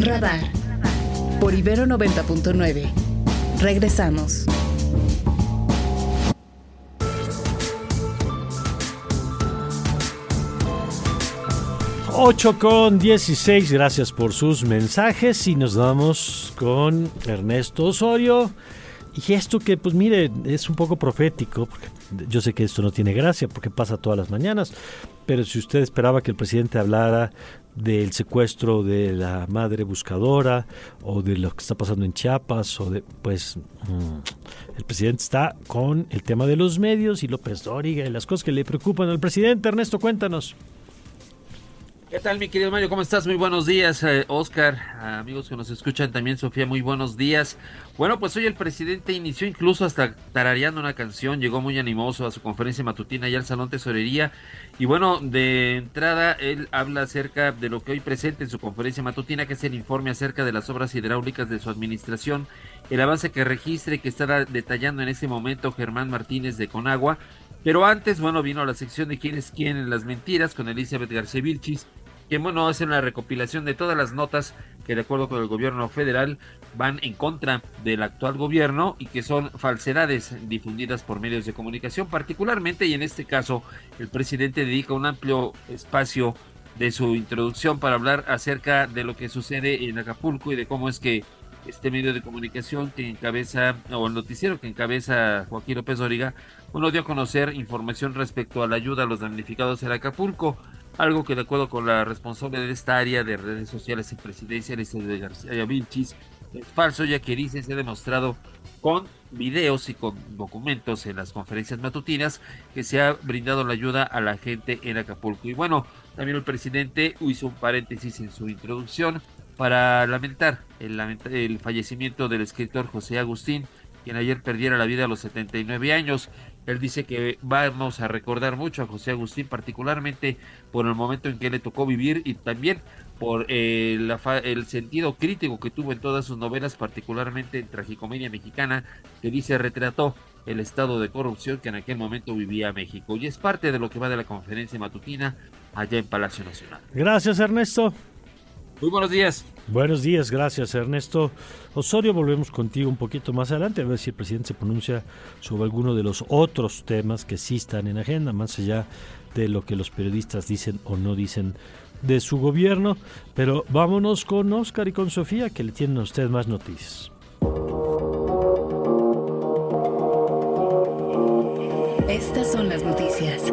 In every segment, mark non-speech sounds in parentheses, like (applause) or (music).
Radar por Ibero 90.9. Regresamos. 8 con 16, gracias por sus mensajes y nos vamos con Ernesto Osorio. Y esto que, pues mire, es un poco profético, porque yo sé que esto no tiene gracia porque pasa todas las mañanas, pero si usted esperaba que el presidente hablara del secuestro de la madre buscadora o de lo que está pasando en Chiapas o de pues mm, el presidente está con el tema de los medios y López Dóriga y las cosas que le preocupan al presidente. Ernesto, cuéntanos. ¿Qué tal, mi querido Mario? ¿Cómo estás? Muy buenos días, eh, Oscar. Amigos que nos escuchan también, Sofía, muy buenos días. Bueno, pues hoy el presidente inició incluso hasta tarareando una canción, llegó muy animoso a su conferencia matutina y al Salón Tesorería. Y bueno, de entrada, él habla acerca de lo que hoy presenta en su conferencia matutina, que es el informe acerca de las obras hidráulicas de su administración, el avance que registre que estará detallando en ese momento Germán Martínez de Conagua. Pero antes, bueno, vino la sección de quién es quién en las mentiras con Elizabeth García que bueno, hacen la recopilación de todas las notas que de acuerdo con el gobierno federal van en contra del actual gobierno y que son falsedades difundidas por medios de comunicación, particularmente y en este caso el presidente dedica un amplio espacio de su introducción para hablar acerca de lo que sucede en Acapulco y de cómo es que este medio de comunicación que encabeza, o el noticiero que encabeza Joaquín López Dóriga, uno dio a conocer información respecto a la ayuda a los damnificados en Acapulco algo que de acuerdo con la responsable de esta área de redes sociales y presidencia, de García Vilchis, es falso ya que dice se ha demostrado con videos y con documentos en las conferencias matutinas que se ha brindado la ayuda a la gente en Acapulco. Y bueno, también el presidente hizo un paréntesis en su introducción para lamentar el, el fallecimiento del escritor José Agustín, quien ayer perdiera la vida a los 79 años. Él dice que vamos a recordar mucho a José Agustín, particularmente por el momento en que le tocó vivir y también por eh, el sentido crítico que tuvo en todas sus novelas, particularmente en Tragicomedia Mexicana, que dice retrató el estado de corrupción que en aquel momento vivía México. Y es parte de lo que va de la conferencia matutina allá en Palacio Nacional. Gracias, Ernesto. Muy buenos días. Buenos días, gracias Ernesto Osorio. Volvemos contigo un poquito más adelante a ver si el presidente se pronuncia sobre alguno de los otros temas que sí están en agenda, más allá de lo que los periodistas dicen o no dicen de su gobierno. Pero vámonos con Oscar y con Sofía que le tienen a usted más noticias. Estas son las noticias.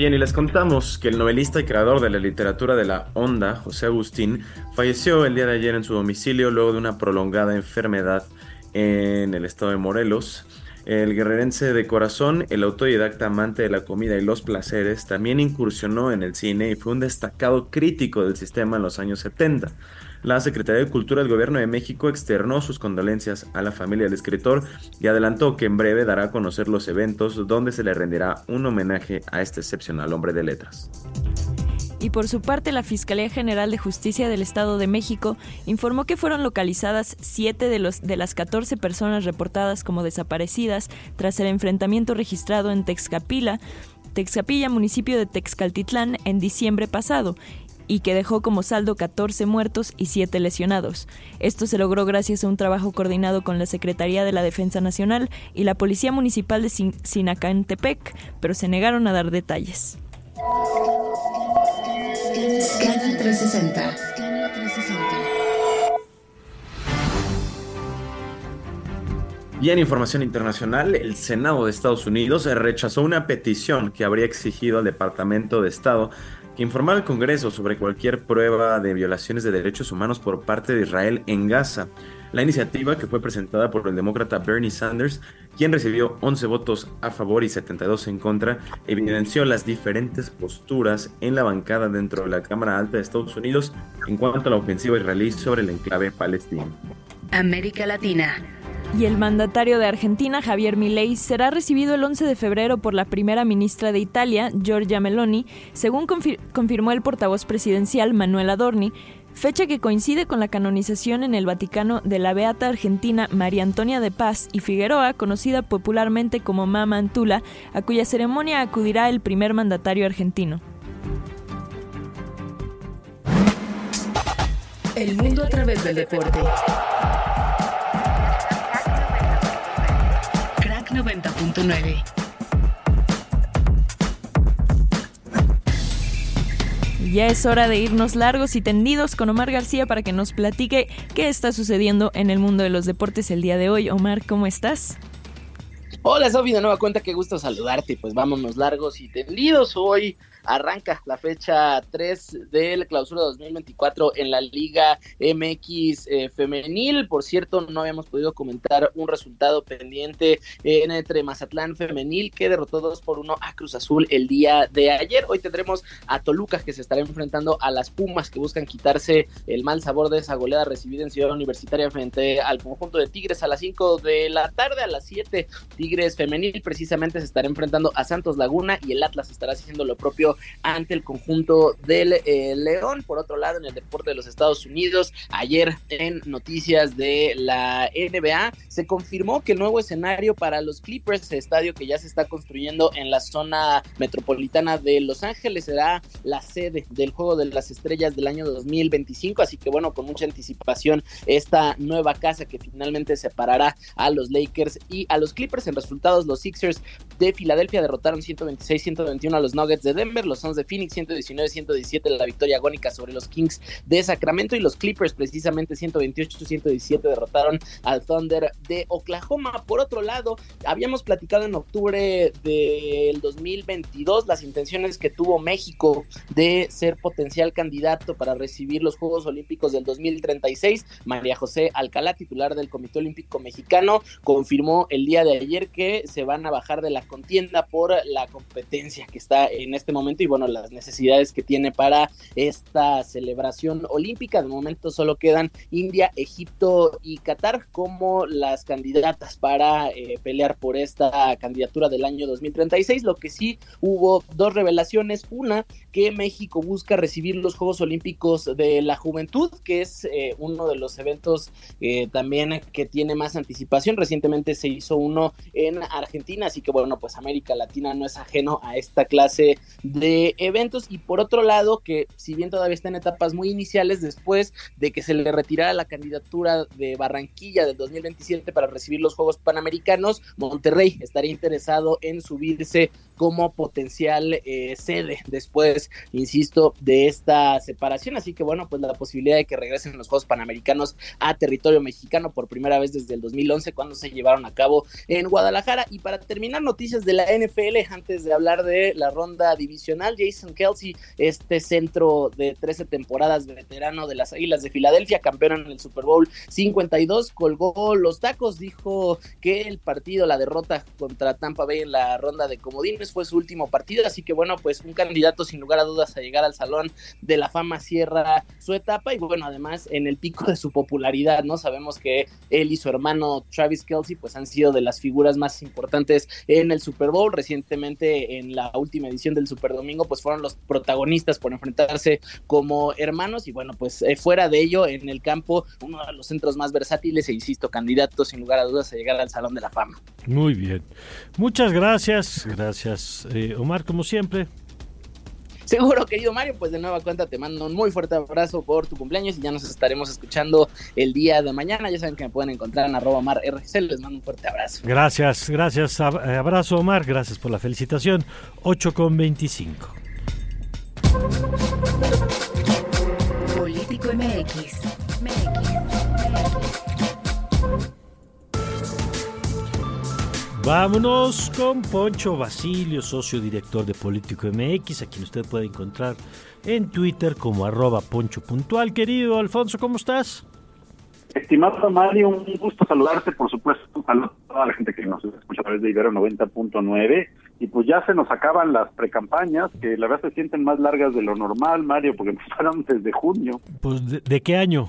Bien, y les contamos que el novelista y creador de la literatura de la onda, José Agustín, falleció el día de ayer en su domicilio luego de una prolongada enfermedad en el estado de Morelos. El guerrerense de corazón, el autodidacta amante de la comida y los placeres, también incursionó en el cine y fue un destacado crítico del sistema en los años 70. La Secretaría de Cultura del Gobierno de México externó sus condolencias a la familia del escritor y adelantó que en breve dará a conocer los eventos donde se le rendirá un homenaje a este excepcional hombre de letras. Y por su parte, la Fiscalía General de Justicia del Estado de México informó que fueron localizadas siete de, los, de las 14 personas reportadas como desaparecidas tras el enfrentamiento registrado en Texcapila, Texcapilla, municipio de Texcaltitlán, en diciembre pasado, y que dejó como saldo 14 muertos y 7 lesionados. Esto se logró gracias a un trabajo coordinado con la Secretaría de la Defensa Nacional y la Policía Municipal de Sinacantepec, pero se negaron a dar detalles. Y en información internacional, el Senado de Estados Unidos rechazó una petición que habría exigido al Departamento de Estado informar al Congreso sobre cualquier prueba de violaciones de derechos humanos por parte de Israel en Gaza. La iniciativa, que fue presentada por el demócrata Bernie Sanders, quien recibió 11 votos a favor y 72 en contra, evidenció las diferentes posturas en la bancada dentro de la Cámara Alta de Estados Unidos en cuanto a la ofensiva israelí sobre el enclave palestino. América Latina y el mandatario de Argentina, Javier Milei, será recibido el 11 de febrero por la primera ministra de Italia, Giorgia Meloni, según confirmó el portavoz presidencial Manuel Adorni, fecha que coincide con la canonización en el Vaticano de la beata argentina María Antonia de Paz y Figueroa, conocida popularmente como Mama Antula, a cuya ceremonia acudirá el primer mandatario argentino. El mundo a través del deporte. Crack 90.9. Ya es hora de irnos largos y tendidos con Omar García para que nos platique qué está sucediendo en el mundo de los deportes el día de hoy. Omar, ¿cómo estás? Hola Sofi, de nueva cuenta, qué gusto saludarte. Pues vámonos largos y tendidos hoy arranca la fecha 3 del clausura 2024 en la Liga MX eh, femenil. Por cierto, no habíamos podido comentar un resultado pendiente en entre Mazatlán femenil que derrotó 2 por 1 a Cruz Azul el día de ayer. Hoy tendremos a Toluca que se estará enfrentando a las Pumas que buscan quitarse el mal sabor de esa goleada recibida en Ciudad Universitaria frente al conjunto de Tigres a las 5 de la tarde, a las 7 Tigres femenil precisamente se estará enfrentando a Santos Laguna y el Atlas estará haciendo lo propio ante el conjunto del eh, León. Por otro lado, en el deporte de los Estados Unidos, ayer en noticias de la NBA, se confirmó que el nuevo escenario para los Clippers, estadio que ya se está construyendo en la zona metropolitana de Los Ángeles, será la sede del Juego de las Estrellas del año 2025. Así que bueno, con mucha anticipación, esta nueva casa que finalmente separará a los Lakers y a los Clippers. En resultados, los Sixers de Filadelfia derrotaron 126-121 a los Nuggets de Denver los Suns de Phoenix 119-117 la victoria agónica sobre los Kings de Sacramento y los Clippers precisamente 128-117 derrotaron al Thunder de Oklahoma. Por otro lado, habíamos platicado en octubre del 2022 las intenciones que tuvo México de ser potencial candidato para recibir los Juegos Olímpicos del 2036. María José Alcalá, titular del Comité Olímpico Mexicano, confirmó el día de ayer que se van a bajar de la contienda por la competencia que está en este momento y bueno, las necesidades que tiene para esta celebración olímpica. De momento solo quedan India, Egipto y Qatar como las candidatas para eh, pelear por esta candidatura del año 2036. Lo que sí hubo dos revelaciones. Una, que México busca recibir los Juegos Olímpicos de la Juventud, que es eh, uno de los eventos eh, también que tiene más anticipación. Recientemente se hizo uno en Argentina, así que bueno, pues América Latina no es ajeno a esta clase de eventos y por otro lado que si bien todavía está en etapas muy iniciales después de que se le retirara la candidatura de Barranquilla del 2027 para recibir los Juegos Panamericanos, Monterrey estaría interesado en subirse como potencial eh, sede después, insisto, de esta separación. Así que bueno, pues la posibilidad de que regresen los Juegos Panamericanos a territorio mexicano por primera vez desde el 2011 cuando se llevaron a cabo en Guadalajara. Y para terminar, noticias de la NFL antes de hablar de la ronda Jason Kelsey, este centro de 13 temporadas veterano de las Águilas de Filadelfia, campeón en el Super Bowl 52, colgó los tacos, dijo que el partido, la derrota contra Tampa Bay en la ronda de comodines fue su último partido, así que bueno, pues un candidato sin lugar a dudas a llegar al Salón de la Fama cierra su etapa y bueno, además en el pico de su popularidad, ¿no? Sabemos que él y su hermano Travis Kelsey pues han sido de las figuras más importantes en el Super Bowl, recientemente en la última edición del Super Domingo pues fueron los protagonistas por enfrentarse como hermanos y bueno, pues eh, fuera de ello, en el campo, uno de los centros más versátiles e insisto, candidatos sin lugar a dudas a llegar al Salón de la Fama. Muy bien. Muchas gracias. Gracias, eh, Omar, como siempre. Seguro, querido Mario, pues de nueva cuenta te mando un muy fuerte abrazo por tu cumpleaños y ya nos estaremos escuchando el día de mañana. Ya saben que me pueden encontrar en arroba mar Les mando un fuerte abrazo. Gracias, gracias. Eh, abrazo, Omar. Gracias por la felicitación. 8 con 25. Político MX. Vámonos con Poncho Basilio, socio director de Político MX, a quien usted puede encontrar en Twitter como arroba poncho puntual. Querido Alfonso, ¿cómo estás? Estimado Mario, un gusto saludarte, por supuesto, a toda la gente que nos escucha a través de Ibero 90.9. Y pues ya se nos acaban las precampañas, que la verdad se sienten más largas de lo normal, Mario, porque (laughs) empezaron desde junio. Pues, ¿de, qué año?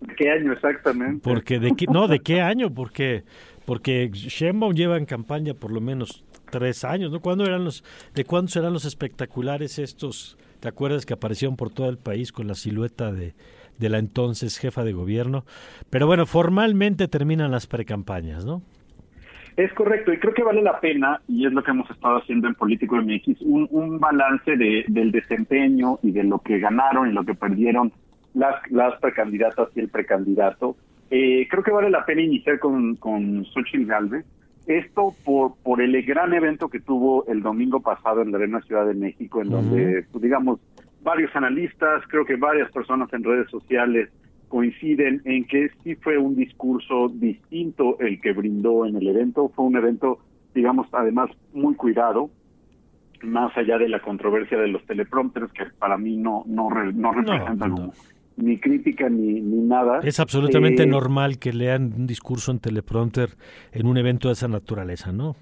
¿De qué año exactamente? Porque, de qué, no, ¿de qué año? Porque porque Sheinbaum lleva en campaña por lo menos tres años, ¿no? ¿Cuándo eran los, ¿De cuándo serán los espectaculares estos? ¿Te acuerdas que aparecieron por todo el país con la silueta de, de la entonces jefa de gobierno? Pero bueno, formalmente terminan las precampañas, ¿no? Es correcto, y creo que vale la pena, y es lo que hemos estado haciendo en Político MX, un, un balance de, del desempeño y de lo que ganaron y lo que perdieron las, las precandidatas y el precandidato. Eh, creo que vale la pena iniciar con, con Xochitl Galvez. Esto por, por el gran evento que tuvo el domingo pasado en la Arena Ciudad de México, en donde, pues, digamos, varios analistas, creo que varias personas en redes sociales coinciden en que sí fue un discurso distinto el que brindó en el evento. Fue un evento, digamos, además muy cuidado, más allá de la controversia de los teleprompters, que para mí no, no, no representan ni crítica ni, ni nada. Es absolutamente eh, normal que lean un discurso en teleprompter en un evento de esa naturaleza, ¿no?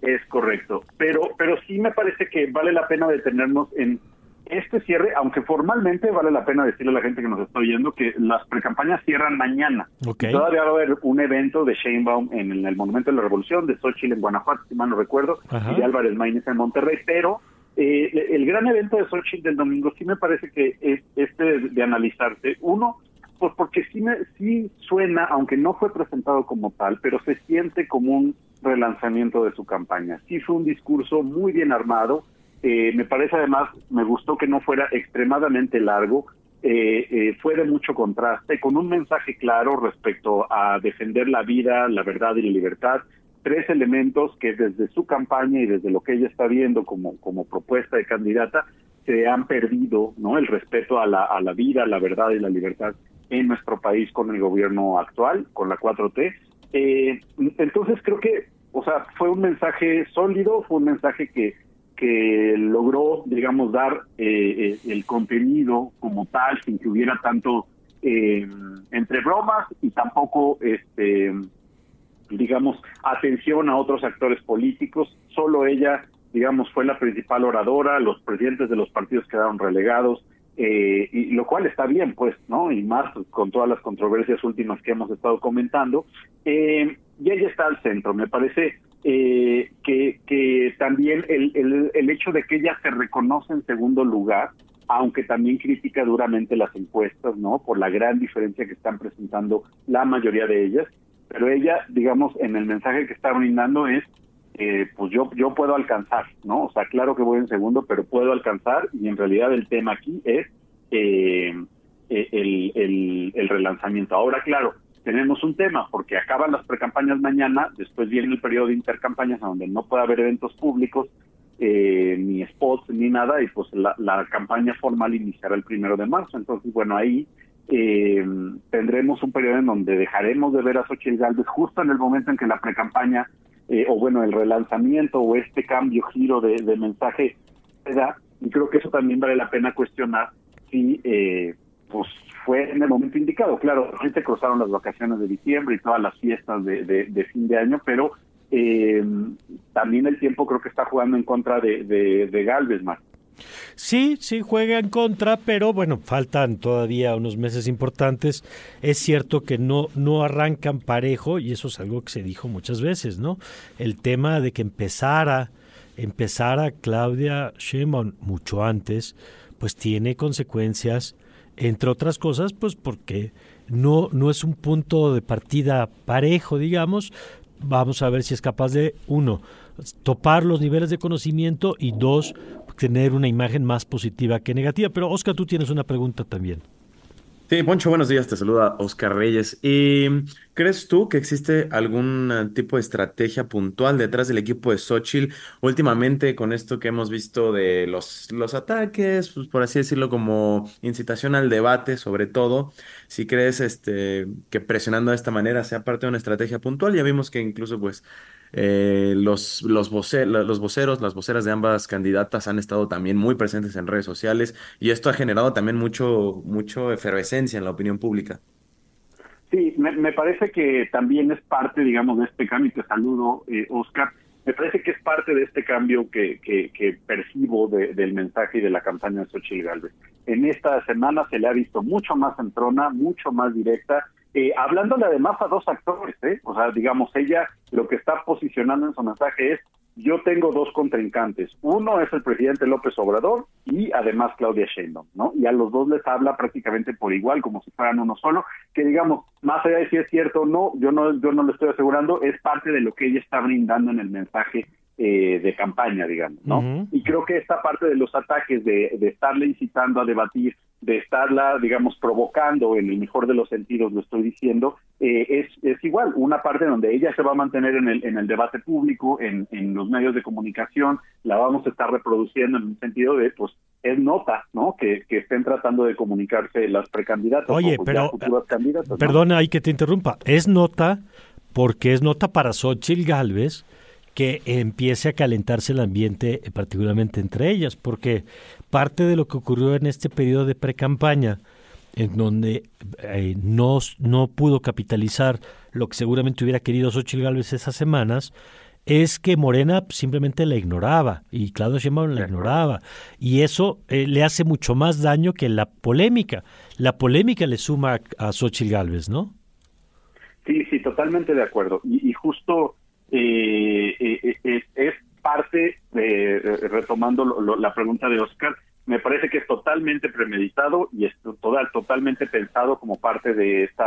Es correcto, pero, pero sí me parece que vale la pena detenernos en este cierre, aunque formalmente vale la pena decirle a la gente que nos está oyendo que las precampañas cierran mañana. Todavía va a haber un evento de Sheinbaum en el, Monumento de la Revolución, de Xochitl en Guanajuato, si mal no recuerdo, y de Álvarez Maínez en Monterrey, pero eh, el gran evento de Xochitl del domingo sí me parece que es este de, analizarse. Uno, pues porque sí, me, sí suena, aunque no fue presentado como tal, pero se siente como un relanzamiento de su campaña. Sí fue un discurso muy bien armado, eh, me parece además, me gustó que no fuera extremadamente largo, eh, eh, fue de mucho contraste, con un mensaje claro respecto a defender la vida, la verdad y la libertad, tres elementos que desde su campaña y desde lo que ella está viendo como, como propuesta de candidata, se han perdido, ¿no? El respeto a la, a la vida, la verdad y la libertad en nuestro país con el gobierno actual, con la 4T. Eh, entonces creo que, o sea, fue un mensaje sólido, fue un mensaje que que logró, digamos, dar eh, eh, el contenido como tal, sin que hubiera tanto eh, entre bromas y tampoco, este, digamos, atención a otros actores políticos. Solo ella, digamos, fue la principal oradora, los presidentes de los partidos quedaron relegados, y lo cual está bien, pues, ¿no? Y más con todas las controversias últimas que hemos estado comentando. y ella está al centro, me parece eh, que, que también el, el, hecho de que ella se reconoce en segundo lugar, aunque también critica duramente las encuestas, ¿no? Por la gran diferencia que están presentando la mayoría de ellas, pero ella, digamos, en el mensaje que está brindando es, eh, pues yo, yo puedo alcanzar, ¿no? O sea, claro que voy en segundo, pero puedo alcanzar y en realidad el tema aquí es eh, el, el, el relanzamiento. Ahora, claro, tenemos un tema, porque acaban las precampañas mañana, después viene el periodo de intercampañas donde no puede haber eventos públicos, eh, ni spots, ni nada, y pues la, campaña formal iniciará el primero de marzo. Entonces, bueno, ahí eh, tendremos un periodo en donde dejaremos de ver a Xochitl Galvez justo en el momento en que la precampaña, eh, o bueno, el relanzamiento o este cambio, giro de, mensaje se da, y creo que eso también vale la pena cuestionar si eh, pues fue en el momento indicado. Claro, se cruzaron las vacaciones de diciembre y todas las fiestas de, de, fin de año, pero eh, también el tiempo creo que está jugando en contra de, de, Galvez, más. Sí, sí juega en contra, pero bueno, faltan todavía unos meses importantes. Es cierto que no, no arrancan parejo y eso es algo que se dijo muchas veces, ¿no? El tema de que empezara, empezara Claudia Sheinbaum mucho antes, pues tiene consecuencias entre otras cosas, pues porque no, no es un punto de partida parejo, digamos. Vamos a ver si es capaz de, uno, topar los niveles de conocimiento y dos, tener una imagen más positiva que negativa. Pero Oscar, tú tienes una pregunta también. Sí, Poncho, buenos días, te saluda Oscar Reyes. ¿Y crees tú que existe algún eh, tipo de estrategia puntual detrás del equipo de Xochitl últimamente con esto que hemos visto de los, los ataques, pues por así decirlo, como incitación al debate, sobre todo? Si crees este, que presionando de esta manera sea parte de una estrategia puntual, ya vimos que incluso pues eh, los, los, los voceros, las voceras de ambas candidatas han estado también muy presentes en redes sociales y esto ha generado también mucho, mucho efervescencia en la opinión pública. Sí, me, parece que también es parte, digamos, de este cambio. Te saludo, eh, Oscar. Me parece que es parte de este cambio que, que, percibo del mensaje y de la campaña de Xochitl Galvez. En esta semana se le ha visto mucho más en trona, mucho más directa, eh, hablándole además a dos actores, ¿eh? O sea, digamos, ella lo que está posicionando en su mensaje es, yo tengo dos contrincantes. Uno es el presidente López Obrador y además Claudia Sheinbaum, ¿no? Y a los dos les habla prácticamente por igual, como si fueran uno solo, que digamos, más allá de si es cierto o no, yo no, yo no lo estoy asegurando, es parte de lo que ella está brindando en el mensaje eh, de campaña, digamos, ¿no? Y creo que esta parte de los ataques, de, de estarle incitando a debatir de estarla, digamos, provocando, en el mejor de los sentidos lo estoy diciendo, eh, es, es igual, una parte donde ella se va a mantener en el, en el debate público, en, en los medios de comunicación, la vamos a estar reproduciendo en un sentido de, pues, es nota, ¿no? Que, que estén tratando de comunicarse las precandidatas. Oye, o, pues, pero, futuras candidatas, ¿no? Perdona, hay que te interrumpa. Es nota porque es nota para Xochitl Galvez que empiece a calentarse el ambiente, eh, particularmente entre ellas, porque parte de lo que ocurrió en este periodo de precampaña, en donde eh, no, no pudo capitalizar lo que seguramente hubiera querido Xochitl Galvez esas semanas, es que Morena simplemente la ignoraba y Claudio Sheinbaum la ignoraba y eso eh, le hace mucho más daño que la polémica. La polémica le suma a, a Xochitl Galvez, ¿no? Sí, sí, totalmente de acuerdo. Y, y justo eh, eh, es eh, retomando lo- lo- la pregunta de Oscar, me parece que es totalmente premeditado y es total, totalmente pensado como parte de este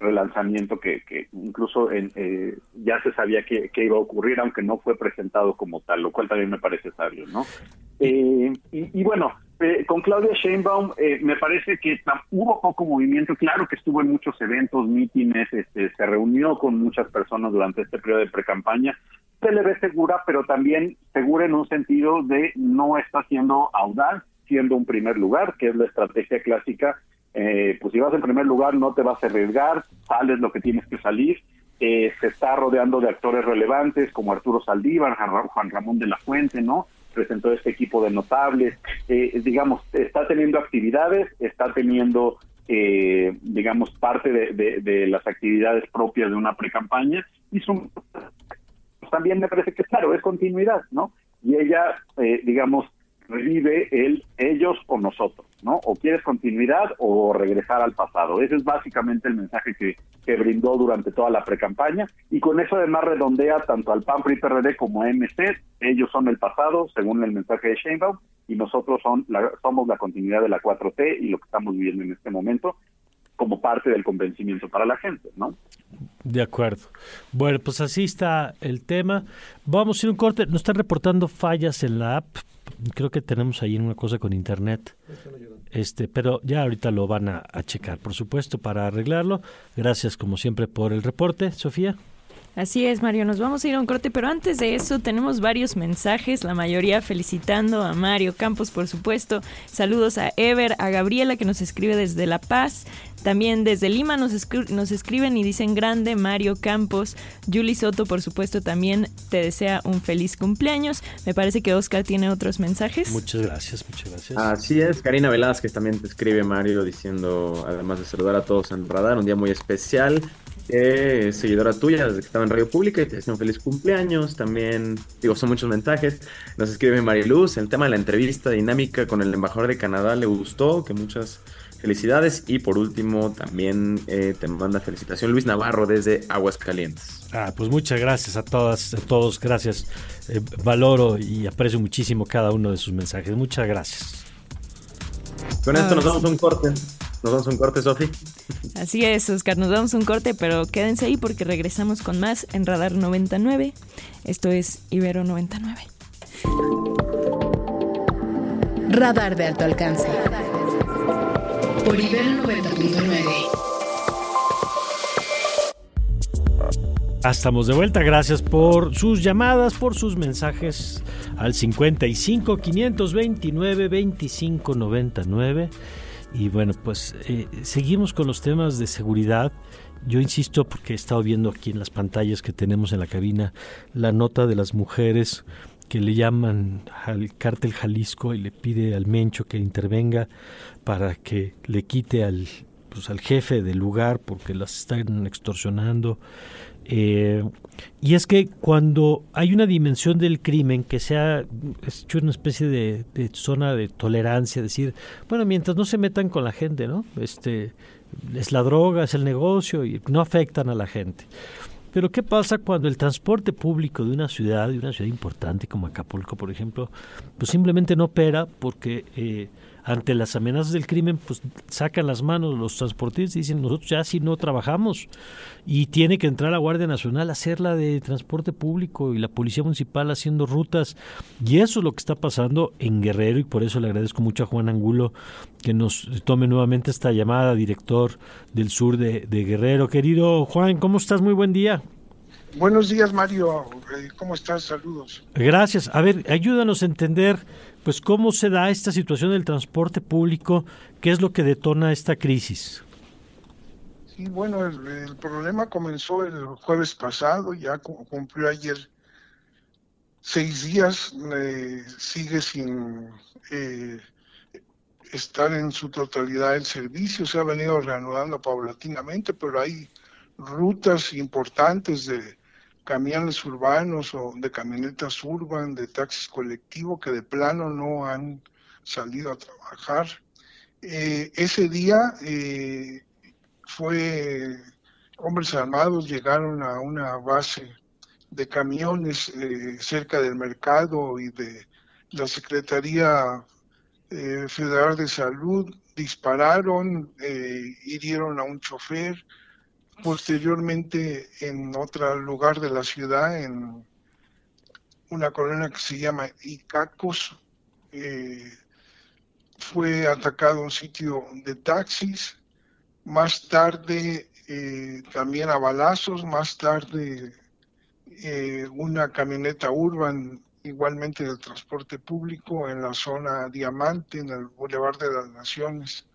relanzamiento que, que incluso en, eh, ya se sabía que, iba a ocurrir, aunque no fue presentado como tal, lo cual también me parece sabio, ¿no? Eh, y, bueno, eh, con Claudia Sheinbaum eh, me parece que hubo poco movimiento, claro que estuvo en muchos eventos, mítines, este, se reunió con muchas personas durante este periodo de precampaña, se le ve segura, pero también segura en un sentido de no está siendo audaz, siendo un primer lugar, que es la estrategia clásica. Eh, pues si vas en primer lugar no te vas a arriesgar, sales lo que tienes que salir. Eh, se está rodeando de actores relevantes como Arturo Saldívar, Juan Ramón de la Fuente, ¿no? Presentó este equipo de notables. Eh, digamos, está teniendo actividades, está teniendo, eh, digamos, parte de, de- de las actividades propias de una precampaña y son también me parece que claro, es continuidad, ¿no? Y ella, eh, digamos, revive el ellos o nosotros, ¿no? O quieres continuidad o regresar al pasado. Ese es básicamente el mensaje que, que brindó durante toda la precampaña y con eso además redondea tanto al PAN, PRI, PRD como a MC. Ellos son el pasado, según el mensaje de Sheinbaum, y nosotros son somos la continuidad de la 4T y lo que estamos viviendo en este momento como parte del convencimiento para la gente, ¿no? De acuerdo. Bueno, pues así está el tema. Vamos a ir un corte. Nos están reportando fallas en la app. Creo que tenemos ahí una cosa con internet. Este, pero ya ahorita lo van a, a checar, por supuesto, para arreglarlo. Gracias, como siempre, por el reporte, Sofía. Así es, Mario, nos vamos a ir a un corte, pero antes de eso tenemos varios mensajes, la mayoría felicitando a Mario Campos, por supuesto. Saludos a Ever, a Gabriela que nos escribe desde La Paz. También desde Lima nos, escri- nos escriben y dicen grande Mario Campos. Julie Soto, por supuesto, también te desea un feliz cumpleaños. Me parece que Oscar tiene otros mensajes. Muchas gracias, muchas gracias. Así es, Karina Velázquez también te escribe Mario diciendo, además de saludar a todos en Radar, un día muy especial. Que es seguidora tuya desde que estaba en Radio Pública y te desea un feliz cumpleaños. También, digo, son muchos mensajes. Nos escribe Mariluz, el tema de la entrevista dinámica con el embajador de Canadá le gustó, que muchas felicidades. Y por último, también eh, te manda felicitación Luis Navarro desde Aguascalientes. Ah, pues muchas gracias a todas, a todos, gracias. Eh, valoro y aprecio muchísimo cada uno de sus mensajes. Muchas gracias. Con esto nos damos un corte. Nos damos un corte, Sofi. Así es, Oscar, nos damos un corte, pero quédense ahí porque regresamos con más en Radar 99. Esto es Ibero 99. Radar de alto alcance. Por Ibero 90.9. Ah, Estamos de vuelta, gracias por sus llamadas, por sus mensajes al 55 529 25 99. Y bueno, pues eh, seguimos con los temas de seguridad. Yo insisto porque he estado viendo aquí en las pantallas que tenemos en la cabina la nota de las mujeres que le llaman al cártel Jalisco y le pide al Mencho que intervenga para que le quite al pues al jefe del lugar porque las están extorsionando. Eh, y es que cuando hay una dimensión del crimen que sea hecho una especie de, de zona de tolerancia, decir, bueno, mientras no se metan con la gente, ¿no? Este es la droga, es el negocio y no afectan a la gente. Pero ¿qué pasa cuando el transporte público de una ciudad, de una ciudad importante como Acapulco, por ejemplo, pues simplemente no opera porque eh, ante las amenazas del crimen, pues sacan las manos los transportistas y dicen, nosotros ya si no trabajamos. Y tiene que entrar la Guardia Nacional a hacer la de transporte público y la Policía Municipal haciendo rutas. Y eso es lo que está pasando en Guerrero y por eso le agradezco mucho a Juan Angulo que nos tome nuevamente esta llamada, director del sur de, de Guerrero. Querido Juan, ¿cómo estás? Muy buen día. Buenos días, Mario. Eh, ¿Cómo estás? Saludos. Gracias. A ver, ayúdanos a entender pues cómo se da esta situación del transporte público, qué es lo que detona esta crisis. Sí, bueno, el, problema comenzó el jueves pasado, ya cumplió ayer seis días, eh, sigue sin eh, estar en su totalidad el servicio, se ha venido reanudando paulatinamente, pero hay rutas importantes de camiones urbanos o de camionetas urban, de taxis colectivos que de plano no han salido a trabajar. Eh, ese día eh, fue hombres armados llegaron a una base de camiones eh, cerca del mercado y de la Secretaría Federal de Salud, dispararon, hirieron a un chofer, posteriormente en otro lugar de la ciudad, en una colonia que se llama Icacos, eh, fue atacado un sitio de taxis, más tarde eh, también a balazos, más tarde eh, una camioneta urban igualmente del transporte público en la zona Diamante, en el Boulevard de las Naciones,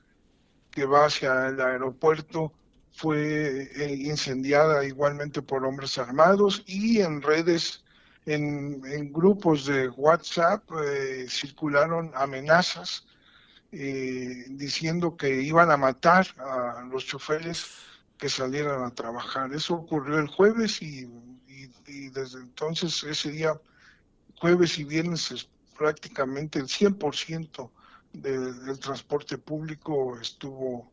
que va hacia el aeropuerto fue eh, incendiada igualmente por hombres armados y en redes, en, grupos de WhatsApp eh, circularon amenazas eh, diciendo que iban a matar a los choferes que salieran a trabajar. Eso ocurrió el jueves y, desde entonces ese día, jueves y viernes, es prácticamente el 100% del transporte público estuvo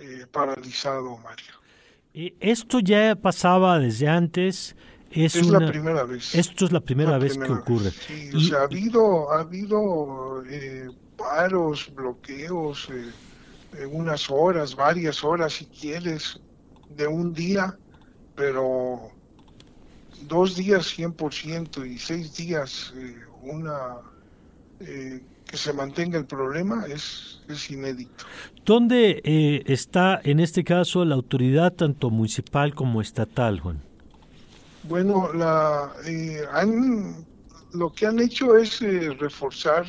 eh, paralizado, Mario. Esto ya pasaba desde antes. Es, la primera vez. Esto es la primera vez que ocurre. Sí, o sea, ha habido, ha habido eh, paros, bloqueos, eh, unas horas, varias horas si quieres, de un día, pero dos días 100% y seis días una que se mantenga el problema es, es inédito. ¿Dónde eh, está en este caso la autoridad tanto municipal como estatal, Juan? Bueno, la, eh, han, lo que han hecho es eh, reforzar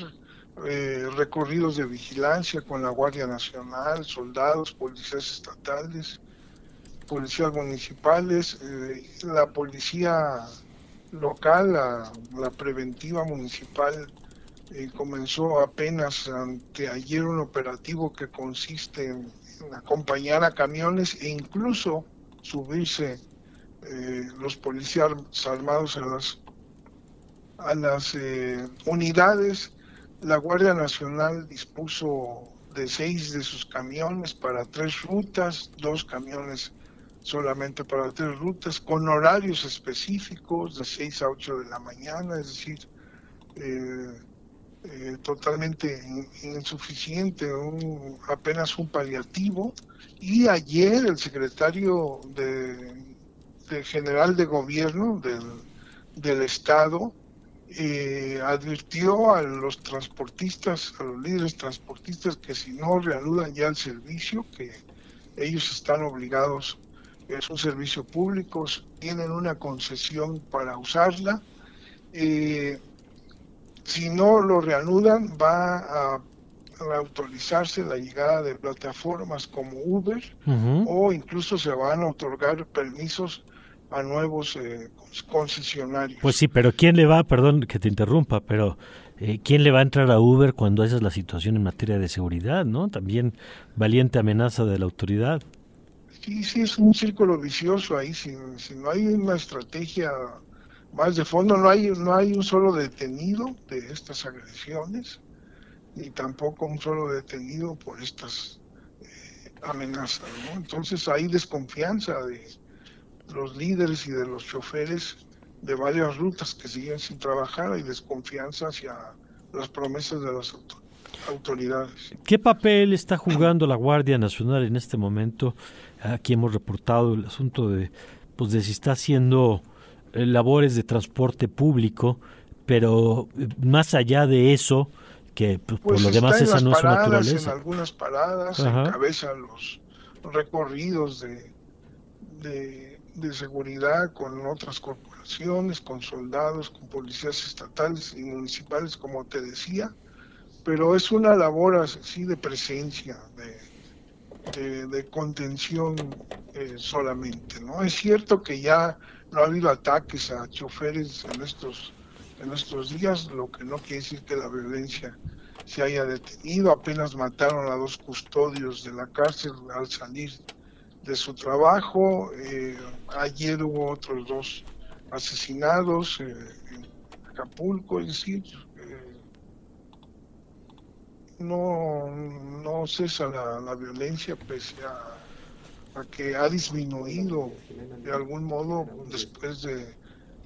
recorridos de vigilancia con la Guardia Nacional, soldados, policías estatales, policías municipales, la policía local, la, la preventiva municipal comenzó apenas ante ayer un operativo que consiste en, acompañar a camiones e incluso subirse eh, los policías armados a las, a las eh, unidades. La Guardia Nacional dispuso de seis de sus camiones para tres rutas, dos camiones solamente para tres rutas, con horarios específicos de 6 a 8 de la mañana, es decir, eh, eh, totalmente insuficiente, apenas un paliativo. Y ayer el secretario de, general de gobierno del, Estado eh, advirtió a los transportistas, a los líderes transportistas, que si no reanudan ya el servicio, que ellos están obligados, es un servicio público, tienen una concesión para usarla. Eh, si no lo reanudan, va a, autorizarse la llegada de plataformas como Uber o incluso se van a otorgar permisos a nuevos eh, concesionarios. Pues sí, pero ¿quién le va, perdón que te interrumpa, pero eh, ¿quién le va a entrar a Uber cuando esa es la situación en materia de seguridad, no? También valiente amenaza de la autoridad. Sí, sí, es un círculo vicioso ahí, si no hay una estrategia más de fondo no hay no hay un solo detenido de estas agresiones ni tampoco un solo detenido por estas eh, amenazas ¿no? entonces hay desconfianza de los líderes y de los choferes de varias rutas que siguen sin trabajar hay desconfianza hacia las promesas de las autoridades. ¿Qué papel está jugando la Guardia Nacional en este momento? Aquí hemos reportado el asunto de, pues, de si está haciendo eh, labores de transporte público, pero eh, más allá de eso, que pues, por Pues lo demás esa no es su paradas, En naturaleza. algunas paradas Ajá. encabeza los recorridos de, de, de seguridad con otras corporaciones, con soldados, con policías estatales y municipales, como te decía, pero es una labor así de presencia, de, de, de contención eh, solamente. ¿no? Es cierto que ya no ha habido ataques a choferes en estos, en estos días, lo que no quiere decir que la violencia se haya detenido. Apenas mataron a dos custodios de la cárcel al salir de su trabajo. Eh, ayer hubo otros dos asesinados eh, en Acapulco, es decir, eh, no, no cesa la, la violencia pese a que ha disminuido de algún modo después de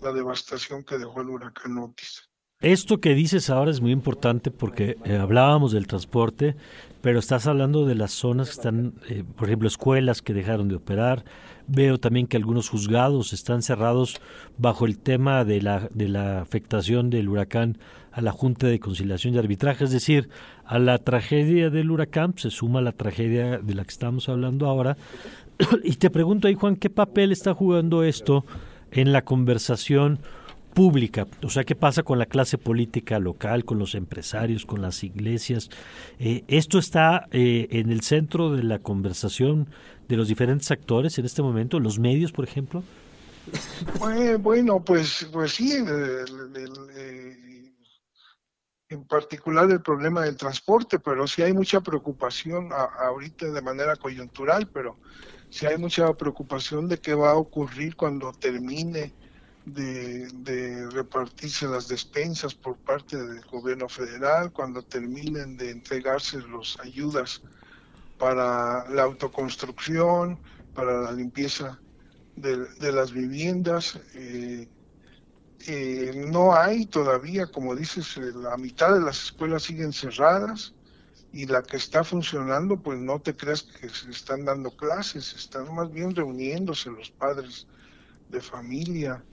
la devastación que dejó el huracán Otis. Esto que dices ahora es muy importante porque eh, hablábamos del transporte, pero estás hablando de las zonas que están, eh, por ejemplo, escuelas que dejaron de operar. Veo también que algunos juzgados están cerrados bajo el tema de la, de la afectación del huracán a la Junta de Conciliación y Arbitraje. Es decir, a la tragedia del huracán se suma la tragedia de la que estamos hablando ahora. (coughs) y te pregunto ahí, Juan, ¿qué papel está jugando esto en la conversación? pública, o sea, ¿qué pasa con la clase política local, con los empresarios, con las iglesias? Eh, ¿Esto está eh, en el centro de la conversación de los diferentes actores en este momento, los medios, por ejemplo? Bue- Bueno, pues, pues sí, eh, en particular el problema del transporte, pero sí hay mucha preocupación ahorita de manera coyuntural, pero sí hay mucha preocupación de qué va a ocurrir cuando termine de, repartirse las despensas por parte del gobierno federal, cuando terminen de entregarse las ayudas para la autoconstrucción, para la limpieza de, de las viviendas. eh, eh, no hay todavía, como dices, eh, la mitad de las escuelas siguen cerradas y la que está funcionando, pues no te creas que se están dando clases, están más bien reuniéndose los padres de familia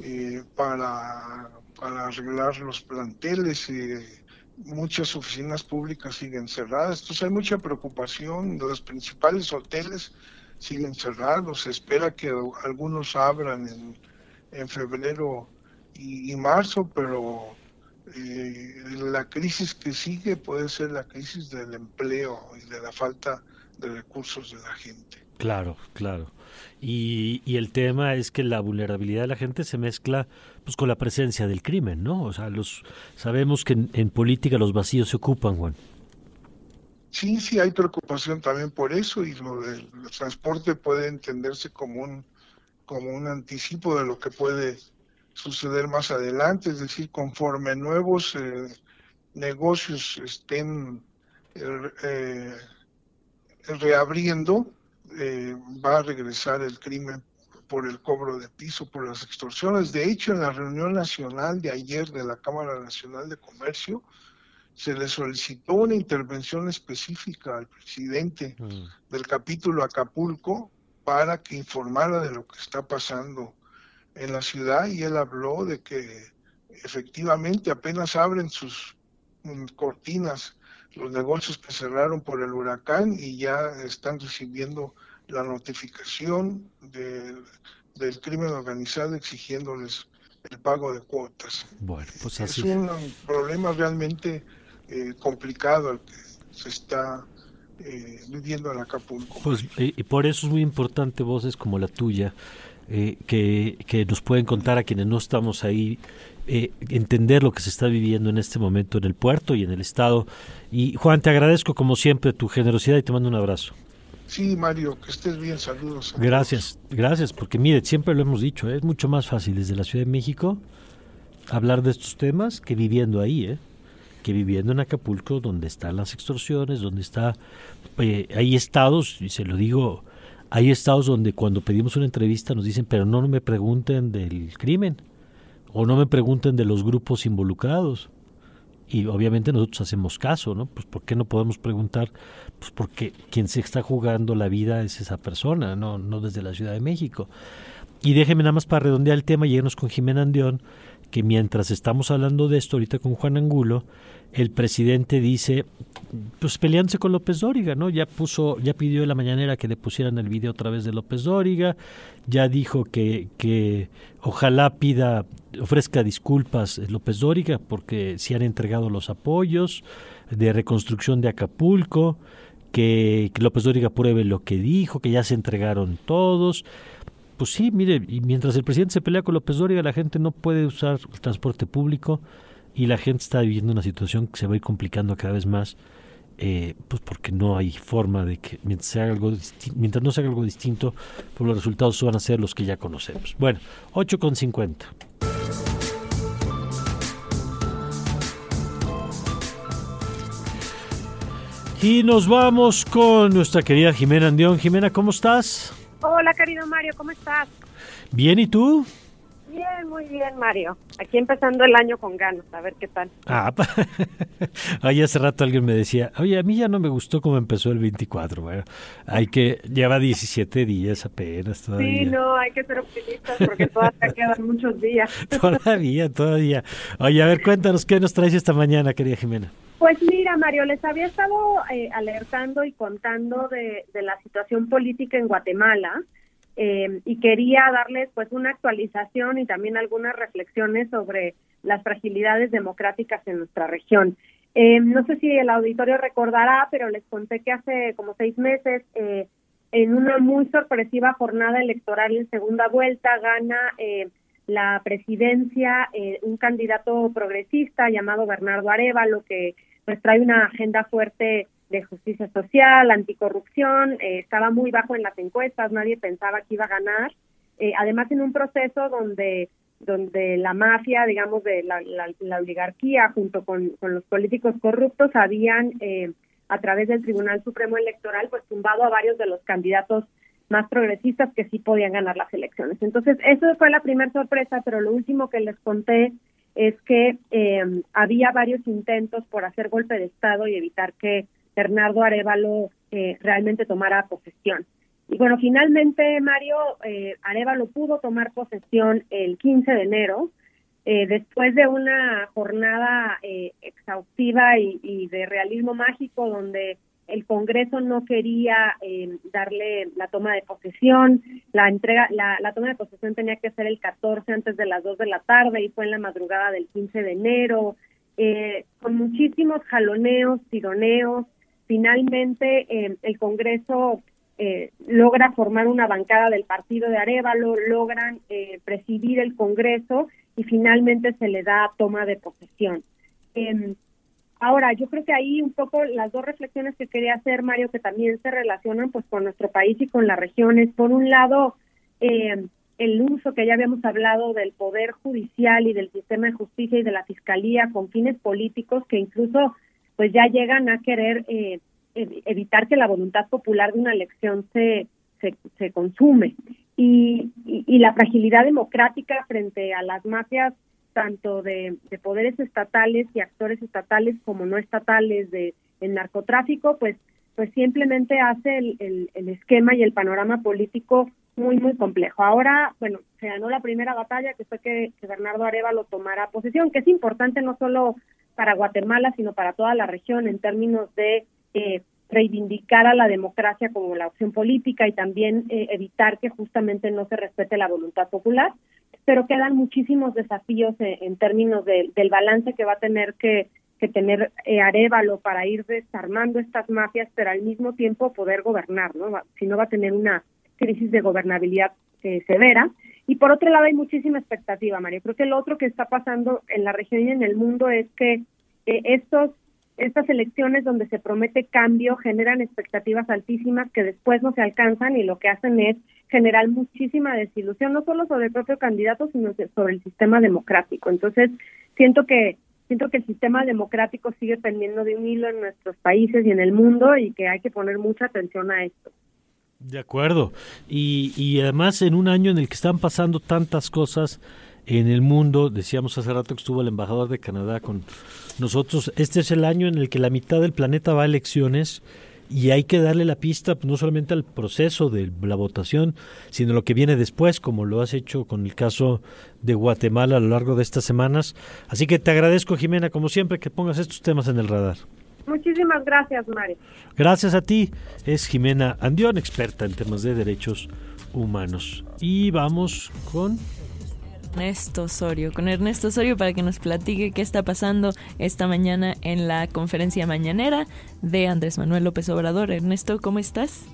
eh, para, para arreglar los planteles. eh, muchas oficinas públicas siguen cerradas, entonces hay mucha preocupación. Los principales hoteles siguen cerrados. Se espera que algunos abran en, en febrero y, y marzo, pero eh, la crisis que sigue puede ser la crisis del empleo y de la falta de recursos de la gente. Claro, claro. Y, y el tema es que la vulnerabilidad de la gente se mezcla pues con la presencia del crimen, ¿no? O sea, los sabemos que en, en política los vacíos se ocupan, Juan. Sí, sí, hay preocupación también por eso y lo del transporte puede entenderse como un, como un anticipo de lo que puede suceder más adelante, es decir, conforme nuevos eh, negocios estén eh, eh, reabriendo, eh, va a regresar el crimen por el cobro de piso, por las extorsiones. De hecho, en la reunión nacional de ayer de la Cámara Nacional de Comercio, se le solicitó una intervención específica al presidente Mm. del capítulo Acapulco para que informara de lo que está pasando en la ciudad y él habló de que efectivamente apenas abren sus mm, cortinas los negocios que cerraron por el huracán y ya están recibiendo la notificación de- del crimen organizado exigiéndoles el pago de cuotas. Bueno, pues Es un problema realmente eh, complicado el que se está eh, viviendo en Acapulco. Pues y por eso es muy importante voces como la tuya, eh, que, que nos pueden contar a quienes no estamos ahí, eh, entender lo que se está viviendo en este momento en el puerto y en el estado. Y Juan, te agradezco como siempre tu generosidad y te mando un abrazo. Sí, Mario, que estés bien, saludos. Gracias, gracias, porque mire, siempre lo hemos dicho, ¿eh? es mucho más fácil desde la Ciudad de México hablar de estos temas que viviendo ahí, ¿eh? que viviendo en Acapulco, donde están las extorsiones, donde está, eh, hay estados, y se lo digo, hay estados donde cuando pedimos una entrevista nos dicen, pero no me pregunten del crimen, o no me pregunten de los grupos involucrados. y obviamente nosotros hacemos caso, ¿no? Pues ¿por qué no podemos preguntar? Pues porque quien se está jugando la vida es esa persona, no, no desde la Ciudad de México. Y déjeme nada más para redondear el tema irnos con Jimena Andión, que mientras estamos hablando de esto ahorita con Juan Angulo, el presidente dice, pues peleándose con López Dóriga, ¿no? Ya puso, ya pidió en la mañanera que le pusieran el video otra vez de López Dóriga, ya dijo que, que ojalá pida, ofrezca disculpas López Dóriga porque se han entregado los apoyos de reconstrucción de Acapulco, que, que López Dóriga pruebe lo que dijo, que ya se entregaron todos. Pues sí, mire, y mientras el presidente se pelea con López Dóriga, la gente no puede usar el transporte público y la gente está viviendo una situación que se va a ir complicando cada vez más, eh, pues porque no hay forma de que mientras, no se haga algo distinto, pues los resultados van a ser los que ya conocemos. Bueno, 8 con 50. Y nos vamos con nuestra querida Jimena Andión. Jimena, ¿cómo estás? Hola, querido Mario, ¿cómo estás? Bien, ¿y tú? Bien, muy bien, Mario. Aquí empezando el año con ganas, a ver qué tal. Ah, oye, (laughs) hace rato alguien me decía, oye, a mí ya no me gustó cómo empezó el 24. Bueno, hay que, lleva 17 días apenas todavía. Sí, no, hay que ser optimistas porque todavía quedan muchos días. (laughs) todavía, todavía. Oye, a ver, cuéntanos, ¿qué nos traes esta mañana, querida Jimena? Pues mira, Mario, les había estado eh, alertando y contando de, de la situación política en Guatemala eh, y quería darles pues una actualización y también algunas reflexiones sobre las fragilidades democráticas en nuestra región. Eh, no sé si el auditorio recordará, pero les conté que hace como seis meses, eh, en una muy sorpresiva jornada electoral en segunda vuelta, gana la presidencia un candidato progresista llamado Bernardo Arevalo, que pues trae una agenda fuerte de justicia social, anticorrupción, eh, estaba muy bajo en las encuestas, nadie pensaba que iba a ganar. Eh, además, en un proceso donde donde la mafia, digamos, de la, la, oligarquía junto con, con, los políticos corruptos habían, eh, a través del Tribunal Supremo Electoral, pues tumbado a varios de los candidatos más progresistas que sí podían ganar las elecciones. Entonces, eso fue la primera sorpresa, pero lo último que les conté es que había varios intentos por hacer golpe de Estado y evitar que Bernardo Arevalo eh, realmente tomara posesión. Y bueno, finalmente Mario eh, Arevalo pudo tomar posesión el 15 de enero, eh, después de una jornada eh, exhaustiva y, de realismo mágico donde el Congreso no quería darle la toma de posesión, la entrega, la, la, toma de posesión tenía que ser el 14 antes de las 2 de la tarde y fue en la madrugada del 15 de enero, con muchísimos jaloneos, tironeos, finalmente eh, el Congreso eh, logra formar una bancada del partido de Arevalo, logran eh, presidir el Congreso y finalmente se le da toma de posesión. Em, ahora, yo creo que ahí un poco las dos reflexiones que quería hacer, Mario, que también se relacionan pues con nuestro país y con las regiones. Por un lado, em, el uso que ya habíamos hablado del poder judicial y del sistema de justicia y de la fiscalía con fines políticos que incluso pues ya llegan a querer eh, evitar que la voluntad popular de una elección se, se, consume. Y, y, la fragilidad democrática frente a las mafias, tanto de, poderes estatales y actores estatales como no estatales de el narcotráfico, pues pues simplemente hace el, el, esquema y el panorama político muy, muy complejo. Ahora, bueno, se ganó la primera batalla, que fue que, que Bernardo Arevalo tomara posesión, que es importante no solo para Guatemala, sino para toda la región en términos de eh, reivindicar a la democracia como la opción política y también eh, evitar que justamente no se respete la voluntad popular. Pero quedan muchísimos desafíos eh, en términos del balance que va a tener que, tener Arevalo para ir desarmando estas mafias, pero al mismo tiempo poder gobernar, ¿no? Si no va a tener una crisis de gobernabilidad severa. Y por otro lado hay muchísima expectativa, Mario. Creo que lo otro que está pasando en la región y en el mundo es que eh, estos estas elecciones donde se promete cambio generan expectativas altísimas que después no se alcanzan y lo que hacen es generar muchísima desilusión, no solo sobre el propio candidato, sino sobre el sistema democrático. Entonces, siento que siento que el sistema democrático sigue pendiendo de un hilo en nuestros países y en el mundo y que hay que poner mucha atención a esto. De acuerdo. Y, y además en un año en el que están pasando tantas cosas, en el mundo. Decíamos hace rato que estuvo el embajador de Canadá con nosotros. Este es el año en el que la mitad del planeta va a elecciones y hay que darle la pista pues, no solamente al proceso de la votación, sino lo que viene después, como lo has hecho con el caso de Guatemala a lo largo de estas semanas. Así que te agradezco, Jimena, como siempre, que pongas estos temas en el radar. Muchísimas gracias, Mario. Gracias a ti. Es Jimena Andión, experta en temas de derechos humanos. Y vamos con... Ernesto Osorio, con Ernesto Osorio para que nos platique qué está pasando esta mañana en la conferencia mañanera de Andrés Manuel López Obrador. Ernesto, ¿cómo estás?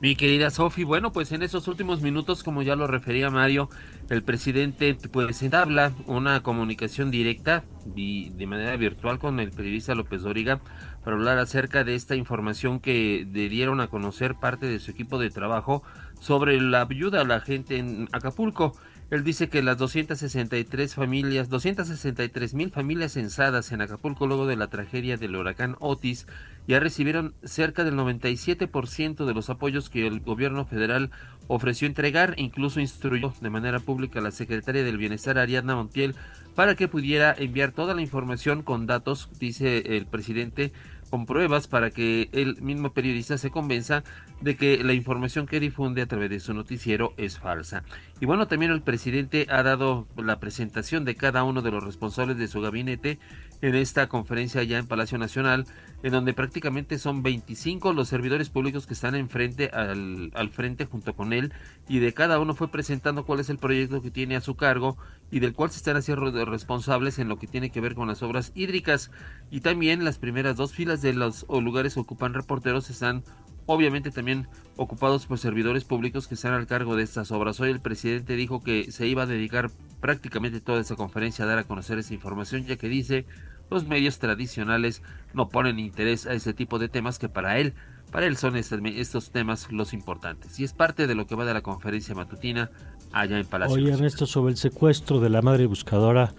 Mi querida Sofi, bueno, pues en esos últimos minutos, como ya lo refería Mario, el presidente pues habla una comunicación directa y de manera virtual con el periodista López Dóriga para hablar acerca de esta información que dieron a conocer parte de su equipo de trabajo sobre la ayuda a la gente en Acapulco. Él dice que las 263 familias, 263 mil familias censadas en Acapulco luego de la tragedia del huracán Otis ya recibieron cerca del 97% de los apoyos que el gobierno federal ofreció entregar, incluso instruyó de manera pública a la secretaria del Bienestar Ariadna Montiel para que pudiera enviar toda la información con datos, dice el presidente, con pruebas para que el mismo periodista se convenza de que la información que difunde a través de su noticiero es falsa. Y bueno, también el presidente ha dado la presentación de cada uno de los responsables de su gabinete en esta conferencia ya en Palacio Nacional, en donde prácticamente son 25 los servidores públicos que están enfrente al, al frente junto con él, y de cada uno fue presentando cuál es el proyecto que tiene a su cargo y del cual se están haciendo responsables en lo que tiene que ver con las obras hídricas. Y también las primeras dos filas de los lugares que ocupan reporteros están obviamente también ocupados por servidores públicos que están al cargo de estas obras. Hoy el presidente dijo que se iba a dedicar prácticamente toda esa conferencia a dar a conocer esa información, ya que dice los medios tradicionales no ponen interés a ese tipo de temas que para él, para él son estos, temas los importantes. Y es parte de lo que va de la conferencia matutina allá en Palacio. Oye, Ernesto, sobre el secuestro de la madre buscadora,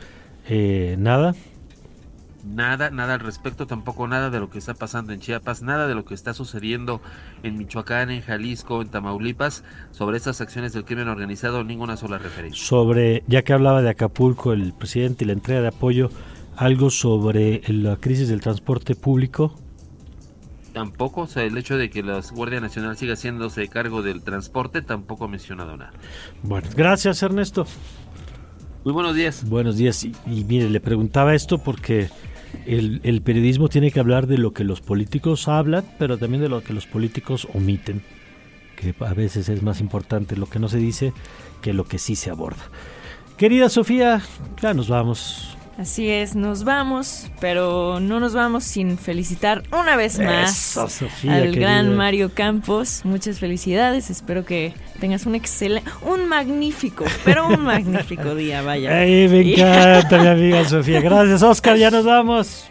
eh, ¿nada? Nada, nada al respecto, tampoco nada de lo que está pasando en Chiapas, nada de lo que está sucediendo en Michoacán, en Jalisco, en Tamaulipas, sobre estas acciones del crimen organizado, ninguna sola referencia. Sobre, ya que hablaba de Acapulco, el presidente y la entrega de apoyo, algo sobre la crisis del transporte público. Tampoco, o sea, el hecho de que la Guardia Nacional siga haciéndose cargo del transporte, tampoco ha mencionado nada. Bueno, gracias Ernesto. Muy buenos días. Buenos días. Y, y mire, le preguntaba esto porque el, periodismo tiene que hablar de lo que los políticos hablan, pero también de lo que los políticos omiten, que a veces es más importante lo que no se dice que lo que sí se aborda. Querida Sofía, ya nos vamos. Así es, nos vamos, pero no nos vamos sin felicitar una vez más Eso, Sofía, al querida. gran Mario Campos. Muchas felicidades, espero que tengas un excelente, un magnífico, pero un magnífico día, vaya. (laughs) Ay, me encanta mi amiga Sofía. Gracias, Oscar, ya nos vamos.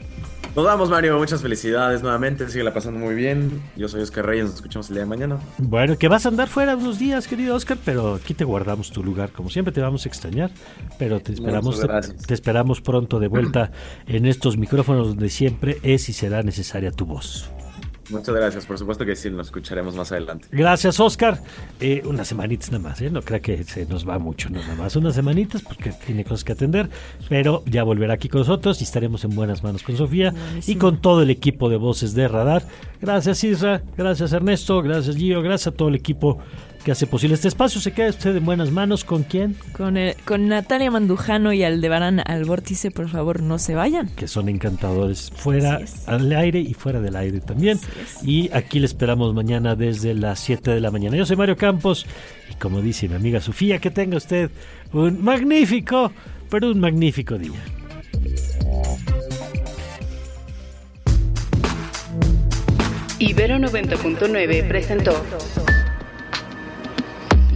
Nos vamos, Mario. Muchas felicidades nuevamente. Sigue la pasando muy bien. Yo soy Oscar Reyes. Nos escuchamos el día de mañana. Bueno, que vas a andar fuera unos días, querido Oscar, pero aquí te guardamos tu lugar. Como siempre, te vamos a extrañar, pero te esperamos, te, te esperamos pronto de vuelta en estos micrófonos donde siempre es y será necesaria tu voz. Muchas gracias. Por supuesto que sí, nos escucharemos más adelante. Gracias, Oscar. Eh, unas semanitas nada más, ¿eh? no crea que se nos va mucho, no, nada más unas semanitas porque tiene cosas que atender, pero ya volverá aquí con nosotros y estaremos en buenas manos con Sofía y con todo el equipo de voces de Radar. Gracias, Isra, gracias, Ernesto, gracias, Gio, gracias a todo el equipo que hace posible este espacio. Se queda usted en buenas manos. ¿Con quién? Con, el- con Natalia Mandujano y Aldebarán al vórtice, por favor, no se vayan. Que son encantadores, fuera al aire y fuera del aire también. Y aquí le esperamos mañana desde las 7 de la mañana. Yo soy Mario Campos y como dice mi amiga Sofía, que tenga usted un magnífico, pero un magnífico día. Ibero 90.9 presentó